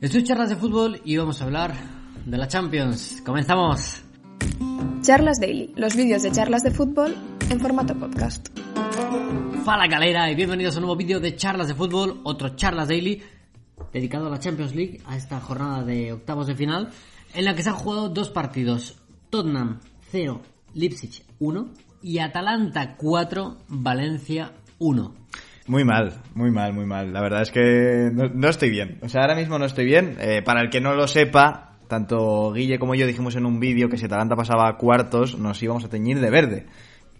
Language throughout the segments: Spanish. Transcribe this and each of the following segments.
Esto es Charlas de Fútbol y vamos a hablar de la Champions. ¡Comenzamos! Charlas Daily, los vídeos de charlas de fútbol en formato podcast. Fala galera y bienvenidos a un nuevo vídeo de Charlas de Fútbol, otro Charlas Daily dedicado a la Champions League, a esta jornada de octavos de final, en la que se han jugado dos partidos. Tottenham 0, Leipzig 1 y Atalanta 4, Valencia 1. Muy mal, muy mal, muy mal. La verdad es que no, no estoy bien. O sea, ahora mismo no estoy bien. Eh, para el que no lo sepa, tanto Guille como yo dijimos en un vídeo que si Atalanta pasaba a cuartos nos íbamos a teñir de verde.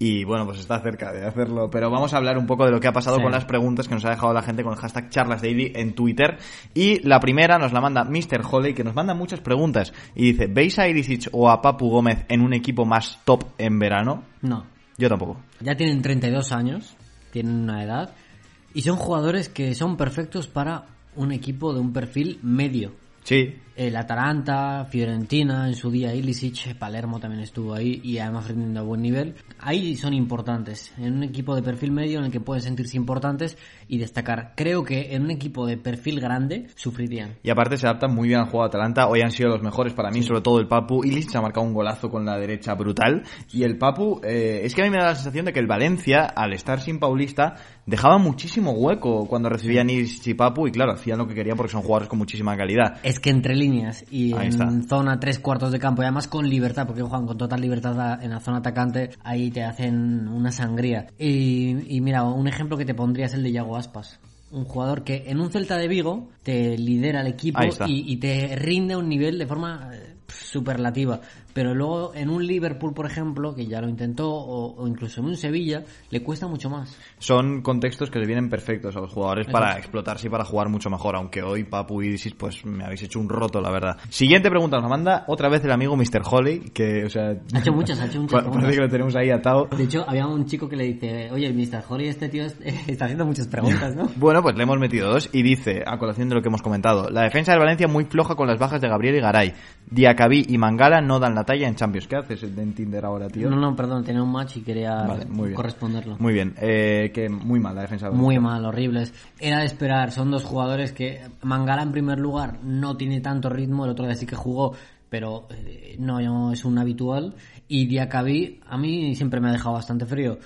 Y bueno, pues está cerca de hacerlo. Pero vamos a hablar un poco de lo que ha pasado Sí. con las preguntas que nos ha dejado la gente con el hashtag charlasdaily en Twitter. Y la primera nos la manda Mr. Holly, que nos manda muchas preguntas. Y dice, ¿veis a Irisic o a Papu Gómez en un equipo más top en verano? No, Yo tampoco. ya tienen 32 años, tienen una edad, y son jugadores que son perfectos para un equipo de un perfil medio. Sí, El Atalanta, Fiorentina, en su día Ilicic, Palermo también estuvo ahí y además rindiendo a buen nivel. Ahí son importantes, en un equipo de perfil medio en el que pueden sentirse importantes y destacar. Creo que en un equipo de perfil grande sufrirían. Y aparte se adaptan muy bien al juego de Atalanta. Hoy han sido los mejores para mí, sobre todo el Papu. Illich ha marcado un golazo con la derecha brutal. Y el Papu, eh, es que a mí me da la sensación de que el Valencia, al estar sin Paulista, dejaba muchísimo hueco cuando recibían Illich y Papu. Y claro, hacían lo que querían porque son jugadores con muchísima calidad. Es que entre líneas y Ahí en está. zona tres cuartos de campo y además con libertad, porque juegan con total libertad en la zona atacante, ahí te hacen una sangría. Y, y mira, un ejemplo que te pondría es el de Yago Aspas. Un jugador que en un Celta de Vigo te lidera el equipo y, y te rinde a un nivel de forma eh, superlativa. Pero luego en un Liverpool, por ejemplo, que ya lo intentó, o, o incluso en un Sevilla, le cuesta mucho más. Son contextos que les vienen perfectos a los jugadores para explotarse y para jugar mucho mejor. Aunque hoy Papu y Illich, pues me habéis hecho un roto, la verdad. Siguiente pregunta nos manda otra vez el amigo Mr. Holly, que, o sea... Ha hecho muchas, ha hecho muchas Parece preguntas. que lo tenemos ahí atado. De hecho, había un chico que le dice, oye, Mr. Holly, este tío es- está haciendo muchas preguntas, ¿no? Bueno, pues le hemos metido dos y dice, a colación de lo que hemos comentado, la defensa del Valencia muy floja con las bajas de Gabriel y Garay. Diacabí y Mangala no dan la talla en Champions. ¿Qué haces en Tinder ahora, tío? No, no, perdón, tenía un match y quería Vale, muy corresponderlo. Muy bien, eh, que muy mal la defensa del Muy mal, horribles. Era de esperar, son dos jugadores que Mangala en primer lugar no tiene tanto ritmo, el otro día sí que jugó, pero eh, no, no es un habitual. Y Diacabí a mí siempre me ha dejado bastante frío.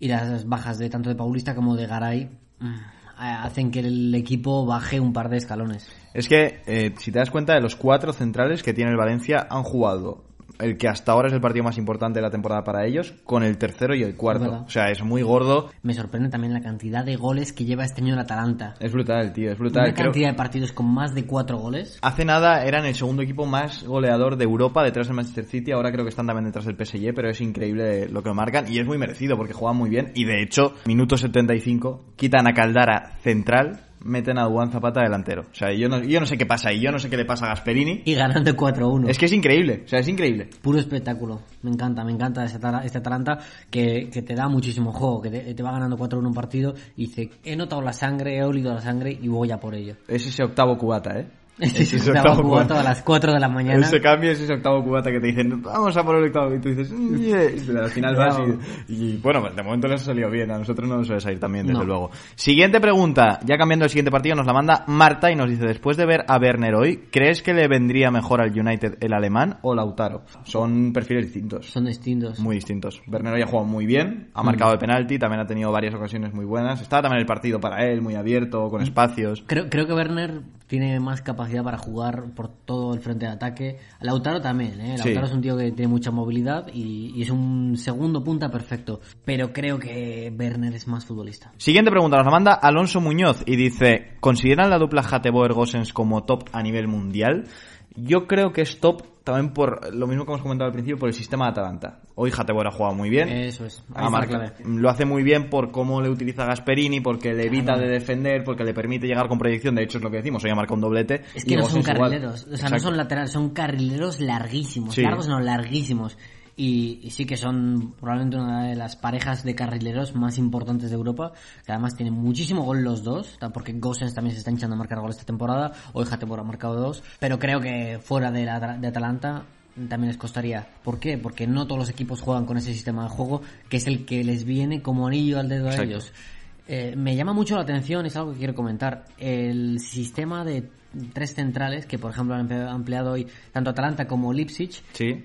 Y las bajas de tanto de Paulista como de Garay mm, hacen que el equipo baje un par de escalones. Es que, eh, si te das cuenta, de los cuatro centrales que tiene el Valencia han jugado el que hasta ahora es el partido más importante de la temporada para ellos, con el tercero y el cuarto. verdad. O sea, es muy gordo. Me sorprende también la cantidad de goles que lleva este año el Atalanta. Es brutal, tío, es brutal. Una Creo- cantidad de partidos con más de cuatro goles. Hace nada eran el segundo equipo más goleador de Europa detrás del Manchester City, ahora creo que están también detrás del PSG, pero es increíble lo que marcan y es muy merecido porque juegan muy bien y de hecho, minuto 75, quitan a Caldara central, meten a Juan Zapata delantero. O sea, yo no, yo no sé qué pasa ahí, yo no sé qué le pasa a Gasperini. Y ganando 4-1. Es que es increíble, o sea, es increíble. Puro espectáculo. Me encanta, me encanta este, este Atalanta que, que te da muchísimo juego, que te, te va ganando 4-1 un partido y dice, he notado la sangre, he olido la sangre y voy a por ello. Es ese octavo cubata, ¿eh? Es es ese el octavo cubata. a las 4 de la mañana. Ese cambio es ese octavo cubata que te dicen, vamos a por el octavo, y tú dices, "Yeah", y al final vas y, y, bueno, de momento les ha salido bien, a nosotros no nos suele salir también, desde No. luego. Siguiente pregunta, ya cambiando el siguiente partido, nos la manda Marta y nos dice, después de ver a Werner hoy, ¿crees que le vendría mejor al United el alemán o Lautaro? Son perfiles distintos. Son distintos. Muy distintos. Werner hoy ha jugado muy bien, ha marcado el penalti, también ha tenido varias ocasiones muy buenas. Estaba también el partido para él, muy abierto, con espacios. Creo, creo que Werner tiene más capacidad para jugar por todo el frente de ataque. Lautaro también, ¿eh? Sí. Lautaro es un tío que tiene mucha movilidad y, y es un segundo punta perfecto. Pero creo que Werner es más futbolista. Siguiente pregunta, nos la manda Alonso Muñoz y dice, ¿consideran la dupla Hateboer-Gosens como top a nivel mundial? Yo creo que es top también por lo mismo que hemos comentado al principio, por el sistema de Atalanta. Hoy Hateboer ha jugado muy bien. Eso es. Ahí está lo hace muy bien por cómo le utiliza Gasperini, porque le evita de defender, porque le permite llegar con proyección. De hecho, es lo que decimos, hoy ha marcado un doblete. Es que no son igual. carrileros, o sea, no son laterales, son carrileros larguísimos, Sí. largos no, larguísimos. Y, y sí que son probablemente una de las parejas de carrileros más importantes de Europa, que además tienen muchísimo gol los dos, porque Gosens también se está hinchando a marcar gol esta temporada, hoy Hatebor ha marcado dos, pero creo que fuera de, la, de Atalanta también les costaría. ¿Por qué? Porque no todos los equipos juegan con ese sistema de juego, que es el que les viene como anillo al dedo a ellos. Eh, me llama mucho la atención, es algo que quiero comentar, el sistema de tres centrales que, por ejemplo, han emple- empleado hoy tanto Atalanta como Leipzig, Sí.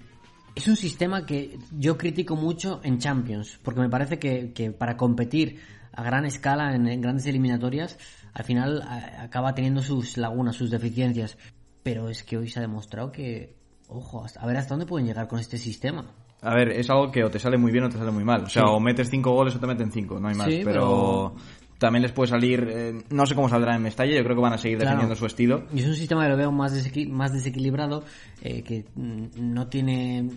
Es un sistema que yo critico mucho en Champions, porque me parece que, que para competir a gran escala en, en grandes eliminatorias, al final a- acaba teniendo sus lagunas, sus deficiencias. Pero es que hoy se ha demostrado que, ojo, a ver hasta dónde pueden llegar con este sistema. A ver, es algo que o te sale muy bien o te sale muy mal. O sea, Sí. o metes cinco goles o te meten cinco, no hay más. Sí, pero... también les puede salir, eh, no sé cómo saldrá en Mestalla, yo creo que van a seguir Claro. defendiendo su estilo. Y es un sistema que lo veo más, desequi- más desequilibrado, eh, que mm, no tiene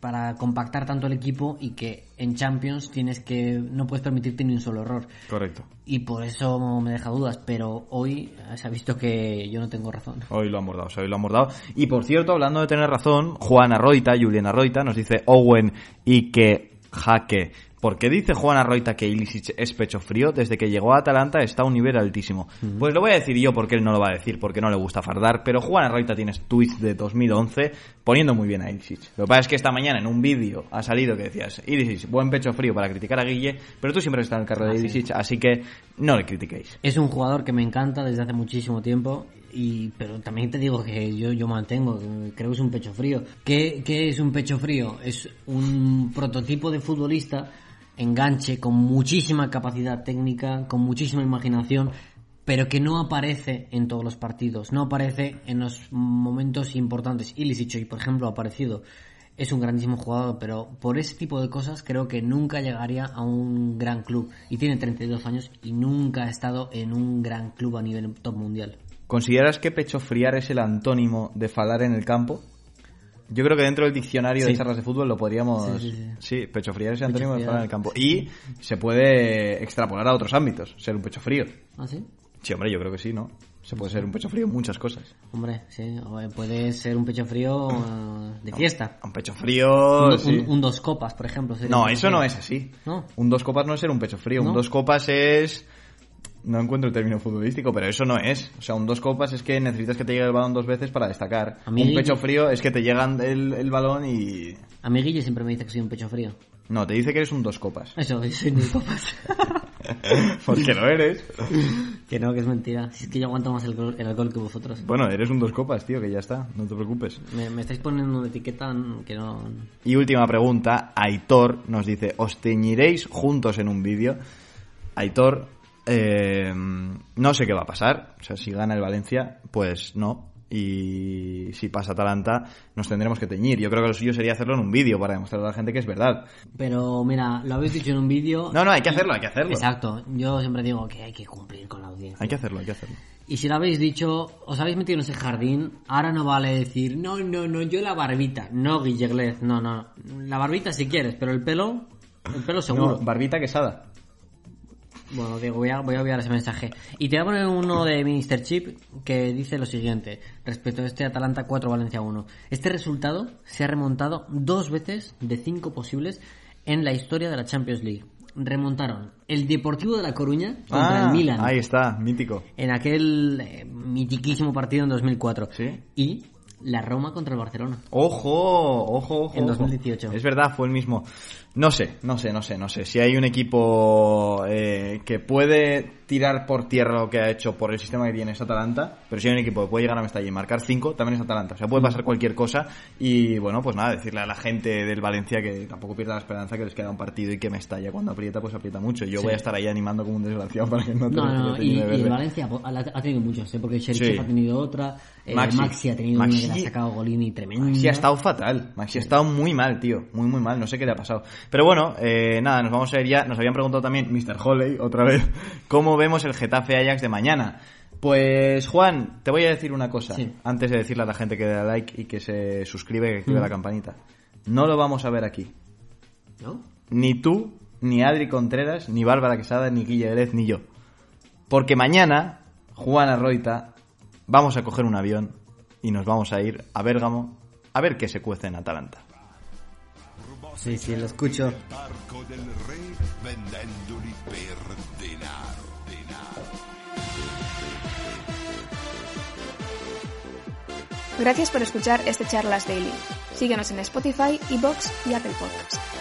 para compactar tanto el equipo y que en Champions tienes que no puedes permitirte ni un solo error. Correcto. Y por eso me deja dudas, pero hoy se ha visto que yo no tengo razón. Hoy lo han bordado, o sea, hoy lo han bordado. Y por cierto, hablando de tener razón, Juan Arroita, Julián Arroita, nos dice Owen y que Jaque. ¿Por qué dice Juan Arroita que Ilicic es pecho frío? Desde que llegó a Atalanta está a un nivel altísimo. Pues lo voy a decir yo porque él no lo va a decir, porque no le gusta fardar, pero Juan Arroita tiene tweets de 2011 poniendo muy bien a Ilicic. Lo que pasa es que esta mañana en un vídeo ha salido que decías, Ilicic, buen pecho frío para criticar a Guille, pero tú siempre estás en el carro de Ah, sí. Ilicic, así que no le critiquéis. Es un jugador que me encanta desde hace muchísimo tiempo, y pero también te digo que yo, yo mantengo, creo que es un pecho frío. ¿Qué, qué es un pecho frío? Es un prototipo de futbolista enganche con muchísima capacidad técnica, con muchísima imaginación, pero que no aparece en todos los partidos, no aparece en los momentos importantes. Ilicic hoy, por ejemplo, ha aparecido. Es un grandísimo jugador, pero por ese tipo de cosas creo que nunca llegaría a un gran club. Y tiene 32 años y nunca ha estado en un gran club a nivel top mundial. ¿Consideras que pecho friar es el antónimo de falar en el campo? Yo creo que dentro del diccionario de charlas de fútbol lo podríamos... Sí, sí, Sí, pecho friar es antónimo de friar. falar en el campo. Y se puede extrapolar a otros ámbitos, ser un pecho frío. ¿Ah, sí? Sí, hombre, yo creo que sí, ¿no? Se puede ser un pecho frío en muchas cosas. Hombre, sí. eh, Puede ser un pecho frío eh, de fiesta. Un pecho frío... Un, sí. un- un dos copas, por ejemplo. sería No, eso no frío. es así. No. Un dos copas no es ser un pecho frío. Un dos copas es... No encuentro el término futbolístico, pero eso no es. O sea, un dos copas es que necesitas que te llegue el balón dos veces para destacar. A mí- Un pecho frío es que te llegan el, el balón y... A mí Guille siempre me dice que soy un pecho frío. No, te dice que eres un dos copas. Eso, yo soy un dos copas. Porque lo eres. que no, que es mentira. Si es que yo aguanto más el, alcohol- el alcohol que vosotros. Bueno, eres un dos copas, tío, que ya está. No te preocupes. Me, me estáis poniendo una etiqueta que no... Y última pregunta. Aitor nos dice, ¿os teñiréis juntos en un vídeo? Aitor, eh, no sé qué va a pasar. O sea, si gana el Valencia, pues no. Y si pasa Atalanta, nos tendremos que teñir. Yo creo que lo suyo sería hacerlo en un vídeo para demostrarle a la gente que es verdad. Pero mira, lo habéis dicho en un vídeo... No, no, hay que hacerlo, hay que hacerlo. Exacto. Yo siempre digo que hay que cumplir con la audiencia. Hay que hacerlo, hay que hacerlo. Y si lo habéis dicho, os habéis metido en ese jardín, ahora no vale decir, no, no, no, yo la barbita. No, Guilleglez, no, no. La barbita si quieres, pero el pelo, el pelo seguro. No, barbita quesada. Bueno, Diego, voy a, voy a enviar ese mensaje. Y te voy a poner uno de Minister Chip que dice lo siguiente, respecto a este Atalanta 4 Valencia 1. Este resultado se ha remontado dos veces de cinco posibles en la historia de la Champions League. Remontaron el Deportivo de La Coruña contra Ah, el Milan Ahí está, mítico. en aquel eh, mitiquísimo partido en 2004. Sí. Y la Roma contra el Barcelona. Ojo, ojo, ojo. En ojo. 2018. Es verdad, fue el mismo. No sé, no sé, no sé, no sé. Si hay un equipo eh, que puede tirar por tierra lo que ha hecho por el sistema que tiene es Atalanta, pero si hay un equipo que puede llegar a Mestalla y marcar 5, también es Atalanta. O sea, puede pasar cualquier cosa y bueno, pues nada, decirle a la gente del Valencia que tampoco pierda la esperanza que les queda un partido y que Mestalla cuando aprieta, pues aprieta mucho. Yo Sí. voy a estar ahí animando como un desgraciado para que no te No, no, y, y Valencia ha tenido muchos, ¿eh? porque Sheriff Sí. ha tenido otra, eh, Maxi. Maxi. ha tenido Maxi- que le ha sacado Golini tremendo. Maxi ha estado fatal. Maxi ha estado muy mal, tío. Muy, muy mal. No sé qué le ha pasado. Pero bueno, eh, nada, nos vamos a ir ya. Nos habían preguntado también, Mr. Holley, otra vez, cómo vemos el Getafe Ajax de mañana. Pues, Juan, te voy a decir una cosa. Sí. Antes de decirle a la gente que dé like y que se suscribe, que active Mm. la campanita. No lo vamos a ver aquí. ¿No? Ni tú, ni Adri Contreras, ni Bárbara Quesada, ni Guille Grez, ni yo. Porque mañana, Juan Arroita, vamos a coger un avión y nos vamos a ir a Bérgamo a ver qué se cuece en Atalanta. Sí, sí, lo escucho. Arco del re vendendoli per denaro, denaro. Gracias por escuchar este Charlas Daily. Síguenos en Spotify, Evox y Apple Podcasts.